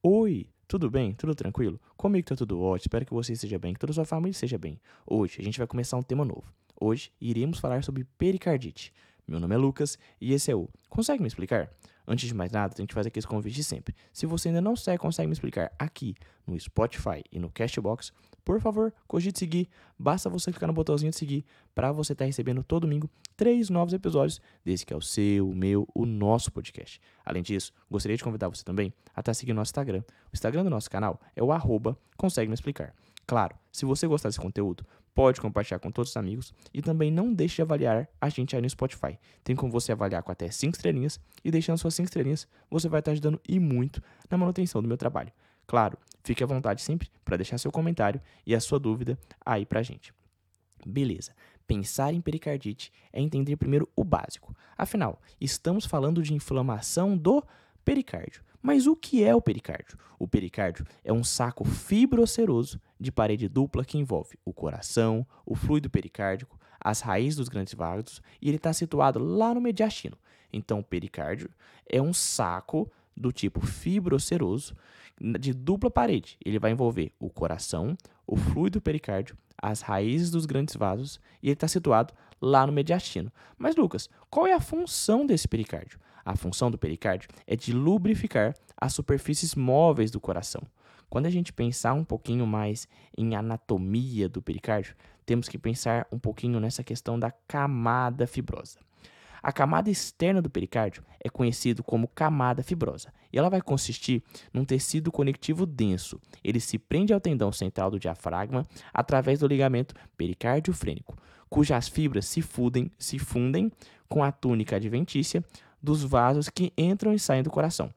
Oi, tudo bem? Tudo tranquilo? Comigo tá tudo ótimo, espero que você esteja bem, que toda a sua família esteja bem. Hoje a gente vai começar um tema novo. Hoje iremos falar sobre pericardite. Meu nome é Lucas e esse é o Consegue me explicar? Antes de mais nada, tenho que fazer aquele convite de sempre. Se você ainda não segue Consegue me explicar aqui no Spotify e no Castbox, por favor, cogite seguir. Basta você clicar no botãozinho de seguir para você estar tá recebendo todo domingo três novos episódios desse que é o seu, o meu, o nosso podcast. Além disso, gostaria de convidar você também a estar tá seguindo nosso Instagram. O Instagram do nosso canal é o arroba Consegue Me Explicar. Claro, se você gostar desse conteúdo, pode compartilhar com todos os amigos e também não deixe de avaliar a gente aí no Spotify. Tem como você avaliar com até 5 estrelinhas e deixando suas 5 estrelinhas, você vai estar ajudando e muito na manutenção do meu trabalho. Claro, fique à vontade sempre para deixar seu comentário e a sua dúvida aí pra gente. Beleza. Pensar em pericardite é entender primeiro o básico. Afinal, estamos falando de inflamação do pericárdio. Mas o que é o pericárdio? O pericárdio é um saco fibroceroso de parede dupla que envolve o coração, o fluido pericárdico, as raízes dos grandes vasos e ele está situado lá no mediastino. Então, o pericárdio é um saco do tipo fibroceroso de dupla parede. Ele vai envolver o coração, o fluido pericárdio, as raízes dos grandes vasos e ele está situado lá no mediastino. Mas, Lucas, qual é a função desse pericárdio? A função do pericárdio é de lubrificar as superfícies móveis do coração. Quando a gente pensar um pouquinho mais em anatomia do pericárdio, temos que pensar um pouquinho nessa questão da camada fibrosa. A camada externa do pericárdio é conhecida como camada fibrosa e ela vai consistir num tecido conectivo denso. Ele se prende ao tendão central do diafragma através do ligamento pericárdio-frênico, cujas fibras se fundem, se fundem com a túnica adventícia dos vasos que entram e saem do coração.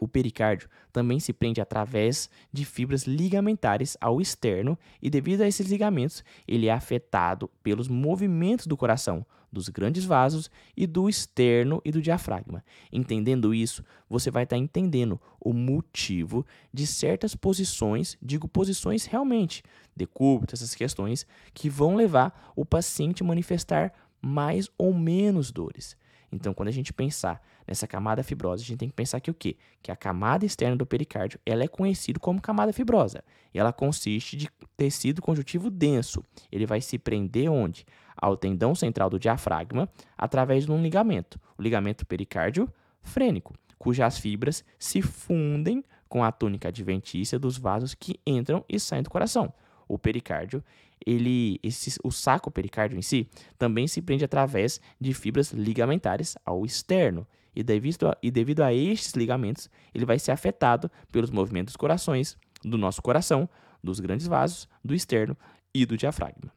O pericárdio também se prende através de fibras ligamentares ao externo e devido a esses ligamentos, ele é afetado pelos movimentos do coração, dos grandes vasos e do externo e do diafragma. Entendendo isso, você vai estar tá entendendo o motivo de certas posições, digo posições realmente, decúbito, essas questões que vão levar o paciente a manifestar mais ou menos dores. Então, quando a gente pensar nessa camada fibrosa, a gente tem que pensar que o quê? Que a camada externa do pericárdio, ela é conhecida como camada fibrosa. E ela consiste de tecido conjuntivo denso. Ele vai se prender onde? Ao tendão central do diafragma, através de um ligamento, o ligamento pericárdio frênico, cujas fibras se fundem com a túnica adventícia dos vasos que entram e saem do coração o pericárdio, ele, esse, o saco pericárdio em si, também se prende através de fibras ligamentares ao externo. E devido, a, e devido a estes ligamentos, ele vai ser afetado pelos movimentos dos corações, do nosso coração, dos grandes vasos, do externo e do diafragma.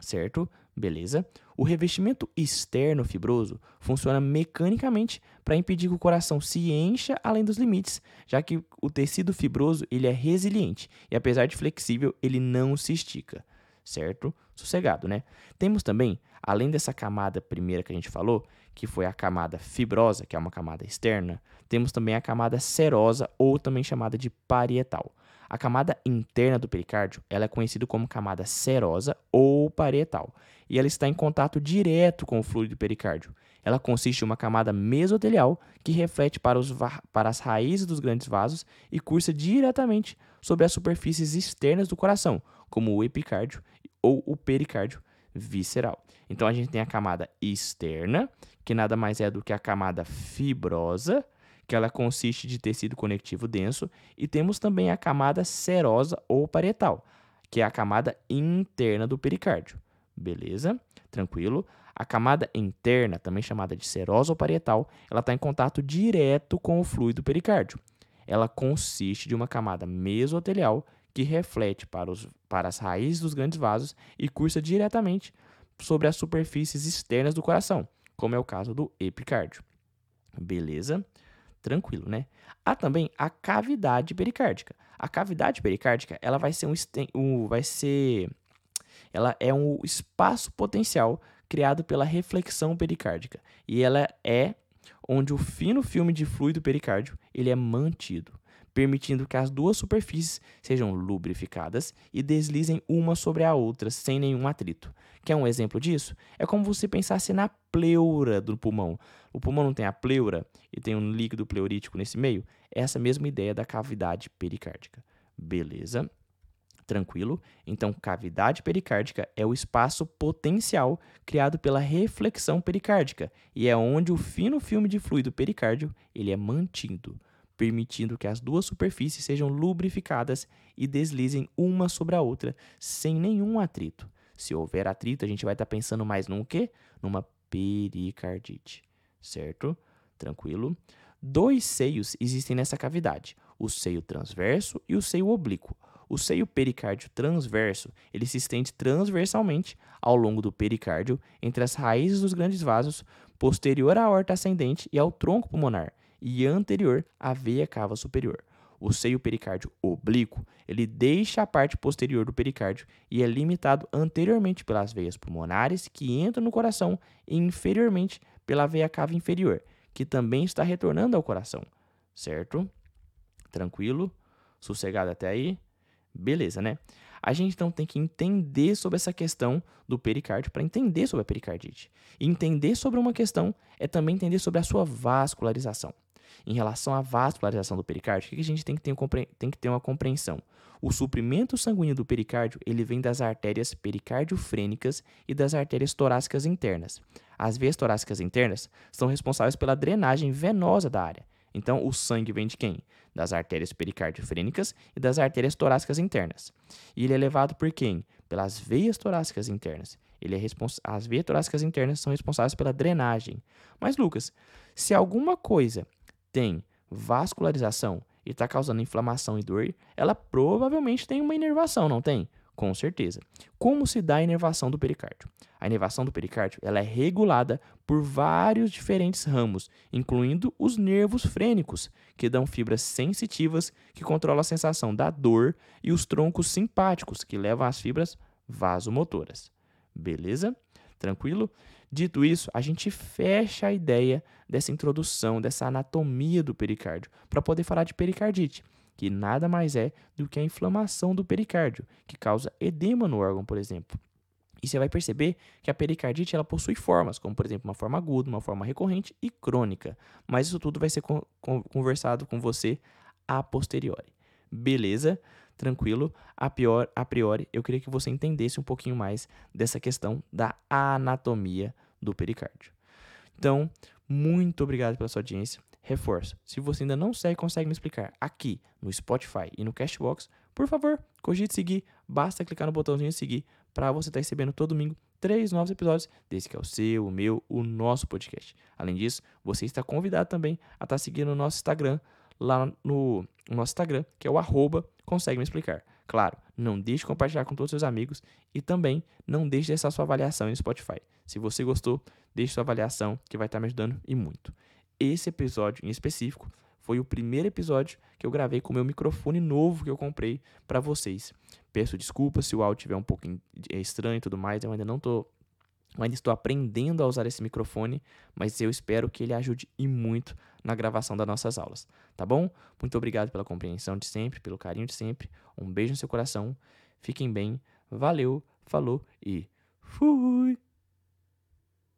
Certo? Beleza? O revestimento externo fibroso funciona mecanicamente para impedir que o coração se encha além dos limites, já que o tecido fibroso ele é resiliente e apesar de flexível, ele não se estica, certo? Sossegado, né? Temos também, além dessa camada primeira que a gente falou, que foi a camada fibrosa, que é uma camada externa, temos também a camada serosa ou também chamada de parietal. A camada interna do pericárdio ela é conhecida como camada serosa ou parietal, e ela está em contato direto com o fluido pericárdio. Ela consiste em uma camada mesotelial que reflete para, para as raízes dos grandes vasos e cursa diretamente sobre as superfícies externas do coração, como o epicárdio ou o pericárdio visceral. Então a gente tem a camada externa, que nada mais é do que a camada fibrosa, que ela consiste de tecido conectivo denso, e temos também a camada serosa ou parietal, que é a camada interna do pericárdio. Beleza? Tranquilo? A camada interna, também chamada de serosa ou parietal, ela está em contato direto com o fluido pericárdio. Ela consiste de uma camada mesotelial que reflete para, os, para as raízes dos grandes vasos e cursa diretamente sobre as superfícies externas do coração, como é o caso do epicárdio. Beleza? tranquilo, né? Há também a cavidade pericárdica. A cavidade pericárdica, ela vai ser um, um vai ser ela é um espaço potencial criado pela reflexão pericárdica e ela é onde o fino filme de fluido pericárdio ele é mantido. permitindo que as duas superfícies sejam lubrificadas e deslizem uma sobre a outra sem nenhum atrito. Quer um exemplo disso? É como você pensasse na pleura do pulmão. O pulmão não tem a pleura e tem um líquido pleurítico nesse meio? É essa mesma ideia da cavidade pericárdica. Beleza? Tranquilo? Então, cavidade pericárdica é o espaço potencial criado pela reflexão pericárdica e é onde o fino filme de fluido pericárdio ele é mantido, permitindo que as duas superfícies sejam lubrificadas e deslizem uma sobre a outra sem nenhum atrito. Se houver atrito, a gente vai estar tá pensando mais num quê? Numa pericardite, certo? Tranquilo? Dois seios existem nessa cavidade: o seio transverso e o seio oblíquo. O seio pericárdio transverso, ele se estende transversalmente ao longo do pericárdio, entre as raízes dos grandes vasos, posterior à aorta ascendente e ao tronco pulmonar, e anterior à veia cava superior. O seio pericárdio oblíquo, ele deixa a parte posterior do pericárdio e é limitado anteriormente pelas veias pulmonares que entram no coração e inferiormente pela veia cava inferior, que também está retornando ao coração. Certo? Tranquilo? Sossegado até aí? Beleza, né? A gente então tem que entender sobre essa questão do pericárdio para entender sobre a pericardite. E entender sobre uma questão é também entender sobre a sua vascularização. Em relação à vascularização do pericárdio, o que a gente tem que ter, tem que ter uma compreensão? O suprimento sanguíneo do pericárdio ele vem das artérias pericardiofrênicas e das artérias torácicas internas. As veias torácicas internas são responsáveis pela drenagem venosa da área. Então, o sangue vem de quem? Das artérias pericardiofrênicas e das artérias torácicas internas. E ele é levado por quem? Pelas veias torácicas internas. Ele é As veias torácicas internas são responsáveis pela drenagem. Mas, Lucas, se alguma coisa tem vascularização e está causando inflamação e dor, ela provavelmente tem uma inervação, não tem? Com certeza. Como se dá a inervação do pericárdio? A inervação do pericárdio ela é regulada por vários diferentes ramos, incluindo os nervos frênicos, que dão fibras sensitivas que controlam a sensação da dor, e os troncos simpáticos, que levam às fibras vasomotoras. Beleza? Tranquilo? Dito isso, a gente fecha a ideia dessa introdução, dessa anatomia do pericárdio, para poder falar de pericardite que nada mais é do que a inflamação do pericárdio, que causa edema no órgão, por exemplo. E você vai perceber que a pericardite ela possui formas, como por exemplo uma forma aguda, uma forma recorrente e crônica. Mas isso tudo vai ser conversado com você a posteriori. Beleza? Tranquilo? A, pior, a priori, eu queria que você entendesse um pouquinho mais dessa questão da anatomia do pericárdio. Então, muito obrigado pela sua audiência. Reforço, se você ainda não segue consegue me explicar aqui no Spotify e no Cashbox, por favor, cogite seguir, basta clicar no botãozinho de seguir para você estar tá recebendo todo domingo três novos episódios desse que é o seu, o meu, o nosso podcast. Além disso, você está convidado também a estar tá seguindo o nosso Instagram, lá no, no nosso Instagram, que é o arroba consegue me explicar. Claro, não deixe de compartilhar com todos os seus amigos e também não deixe de deixar sua avaliação no Spotify. Se você gostou, deixe sua avaliação que vai estar tá me ajudando e muito. Esse episódio em específico foi o primeiro episódio que eu gravei com o meu microfone novo que eu comprei para vocês. Peço desculpas se o áudio estiver um pouco estranho e tudo mais, eu ainda não tô ainda estou aprendendo a usar esse microfone, mas eu espero que ele ajude e muito na gravação das nossas aulas, tá bom? Muito obrigado pela compreensão de sempre, pelo carinho de sempre. Um beijo no seu coração. Fiquem bem. Valeu, falou e fui.